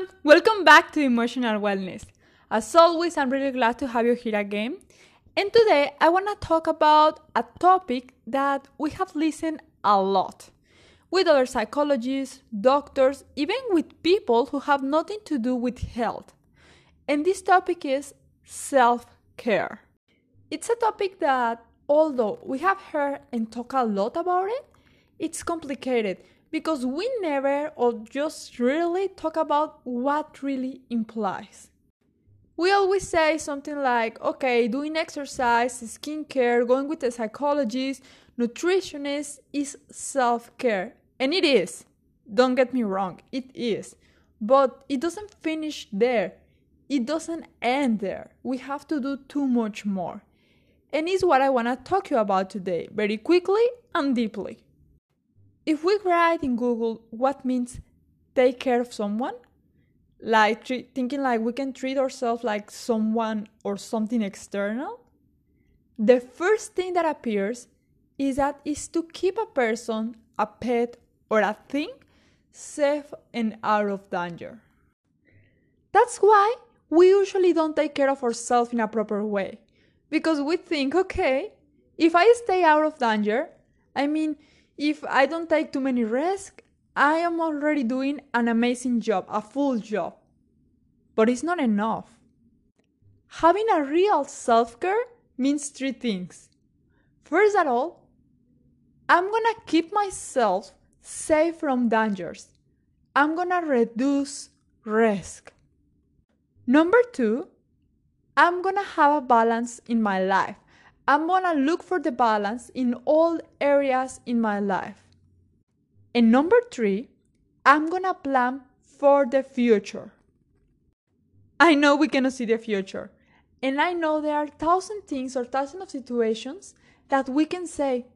Everyone! Welcome back to Emotional Wellness. As always, I'm really glad to have you here again. And today, I want to talk about a topic that we have listened a lot with other psychologists, doctors, even with people who have nothing to do with health. And this topic is self care. It's a topic that, although we have heard and talk a lot about it, it's complicated because we never or just really talk about what really implies. We always say something like, okay, doing exercise, skincare, going with a psychologist, nutritionist is self care. And it is. Don't get me wrong, it is. But it doesn't finish there. It doesn't end there. We have to do too much more. And it's what I want to talk to you about today, very quickly and deeply. If we write in Google what means take care of someone, like thinking like we can treat ourselves like someone or something external, the first thing that appears is that is to keep a person, a pet, or a thing safe and out of danger. That's why we usually don't take care of ourselves in a proper way. Because we think, okay, if I stay out of danger, I mean, if I don't take too many risks, I am already doing an amazing job, a full job. But it's not enough. Having a real self care means three things. First of all, I'm gonna keep myself safe from dangers. I'm gonna reduce risk. Number two, I'm gonna have a balance in my life. I'm gonna look for the balance in all areas in my life. And number three, I'm gonna plan for the future. I know we cannot see the future. And I know there are thousand things or thousands of situations that we can say,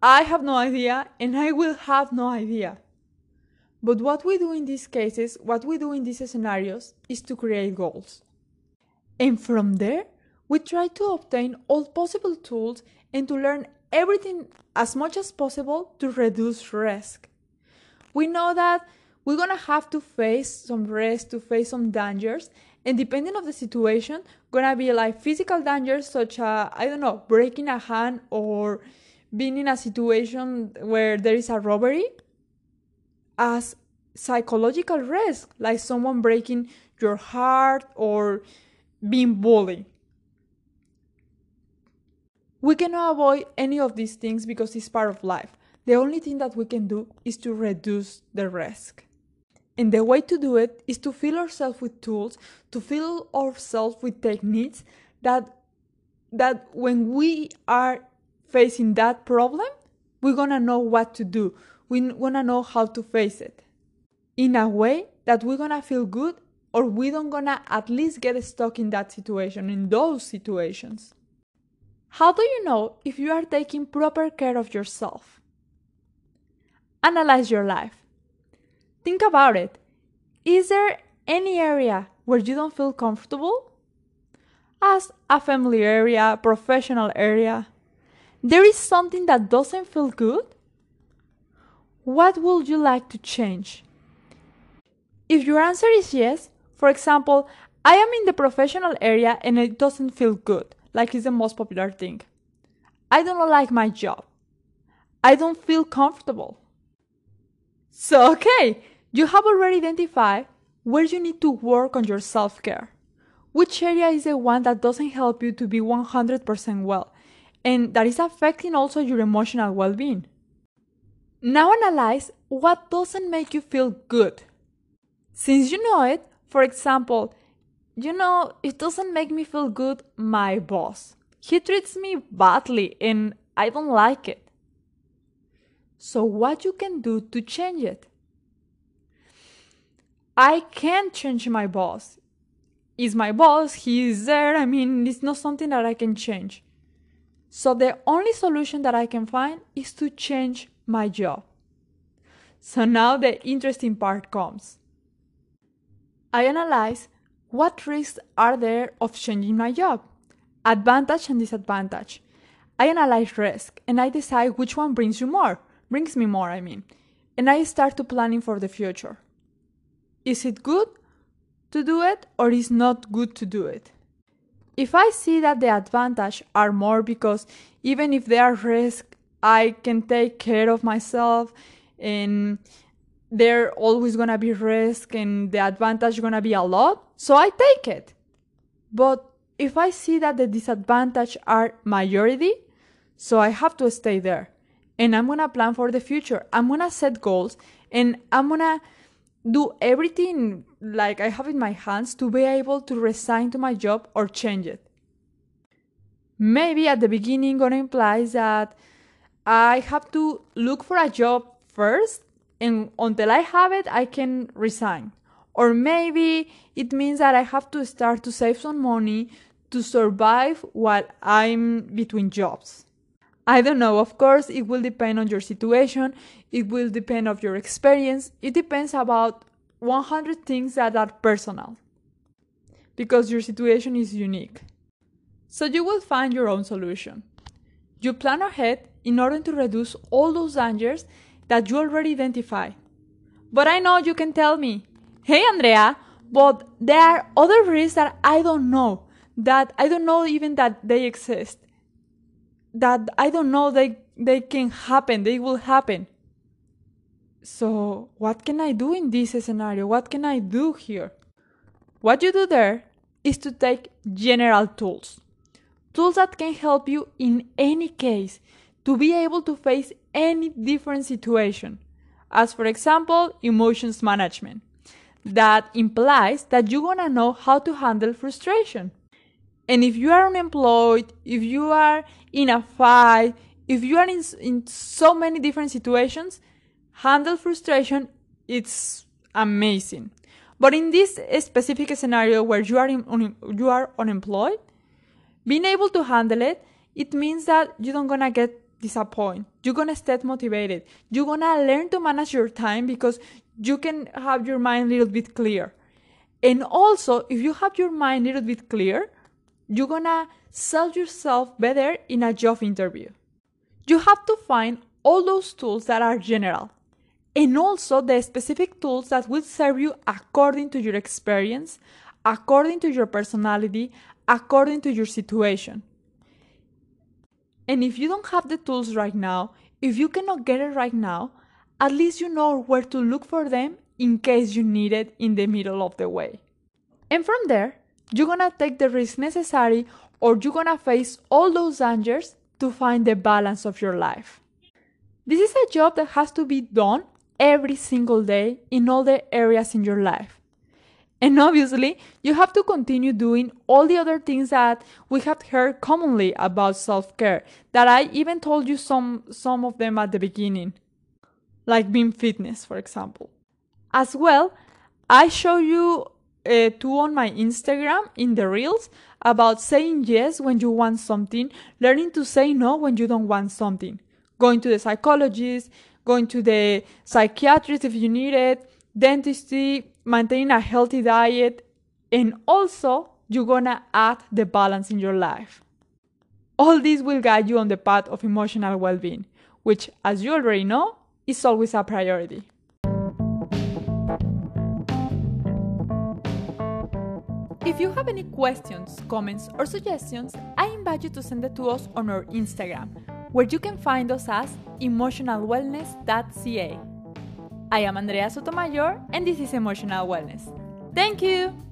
I have no idea and I will have no idea. But what we do in these cases, what we do in these scenarios, is to create goals. And from there, we try to obtain all possible tools and to learn everything as much as possible to reduce risk. We know that we're gonna have to face some risk, to face some dangers, and depending of the situation, gonna be like physical dangers such as I don't know, breaking a hand or being in a situation where there is a robbery, as psychological risk, like someone breaking your heart or being bullied. We cannot avoid any of these things because it's part of life. The only thing that we can do is to reduce the risk. And the way to do it is to fill ourselves with tools, to fill ourselves with techniques that that when we are facing that problem, we're gonna know what to do. We're gonna know how to face it. In a way that we're gonna feel good or we don't gonna at least get stuck in that situation, in those situations. How do you know if you are taking proper care of yourself? Analyze your life. Think about it. Is there any area where you don't feel comfortable? As a family area, professional area. There is something that doesn't feel good? What would you like to change? If your answer is yes, for example, I am in the professional area and it doesn't feel good like it's the most popular thing. I don't like my job. I don't feel comfortable. So, okay, you have already identified where you need to work on your self care. Which area is the one that doesn't help you to be 100% well and that is affecting also your emotional well being? Now analyze what doesn't make you feel good. Since you know it, for example, you know, it doesn't make me feel good, my boss. He treats me badly and I don't like it. So what you can do to change it? I can't change my boss. Is my boss, he is there. I mean, it's not something that I can change. So the only solution that I can find is to change my job. So now the interesting part comes. I analyze what risks are there of changing my job, advantage and disadvantage. I analyze risk and I decide which one brings you more, brings me more, I mean. And I start to planning for the future. Is it good to do it or is not good to do it? If I see that the advantage are more because even if there are risks, I can take care of myself and there always gonna be risk and the advantage gonna be a lot, so I take it. But if I see that the disadvantage are majority, so I have to stay there. And I'm gonna plan for the future. I'm gonna set goals and I'm gonna do everything like I have in my hands to be able to resign to my job or change it. Maybe at the beginning gonna implies that I have to look for a job first and until I have it I can resign. Or maybe it means that I have to start to save some money to survive while I'm between jobs. I don't know, of course, it will depend on your situation, it will depend on your experience, it depends about 100 things that are personal because your situation is unique. So you will find your own solution. You plan ahead in order to reduce all those dangers that you already identify. But I know you can tell me, hey Andrea, but there are other risks that I don't know, that I don't know even that they exist, that I don't know they, they can happen, they will happen. So, what can I do in this scenario? What can I do here? What you do there is to take general tools. Tools that can help you in any case to be able to face any different situation. As for example, emotions management. That implies that you're gonna know how to handle frustration. And if you are unemployed, if you are in a fight, if you are in, in so many different situations, handle frustration, it's amazing. But in this specific scenario where you are, in, you are unemployed, being able to handle it, it means that you don't gonna get disappointed. You're gonna stay motivated. You're gonna learn to manage your time because you can have your mind a little bit clear. And also, if you have your mind a little bit clear, you're gonna sell yourself better in a job interview. You have to find all those tools that are general and also the specific tools that will serve you according to your experience, according to your personality, according to your situation. And if you don't have the tools right now, if you cannot get it right now, at least you know where to look for them in case you need it in the middle of the way. And from there, you're gonna take the risk necessary or you're gonna face all those dangers to find the balance of your life. This is a job that has to be done every single day in all the areas in your life. And obviously, you have to continue doing all the other things that we have heard commonly about self-care that I even told you some some of them at the beginning. Like being fitness, for example. As well, I show you uh, two on my Instagram in the reels about saying yes when you want something, learning to say no when you don't want something, going to the psychologist, going to the psychiatrist if you need it, dentistry, maintaining a healthy diet, and also you're gonna add the balance in your life. All this will guide you on the path of emotional well being, which, as you already know, is always a priority. If you have any questions, comments, or suggestions, I invite you to send it to us on our Instagram, where you can find us as emotionalwellness.ca. I am Andrea Sotomayor, and this is Emotional Wellness. Thank you!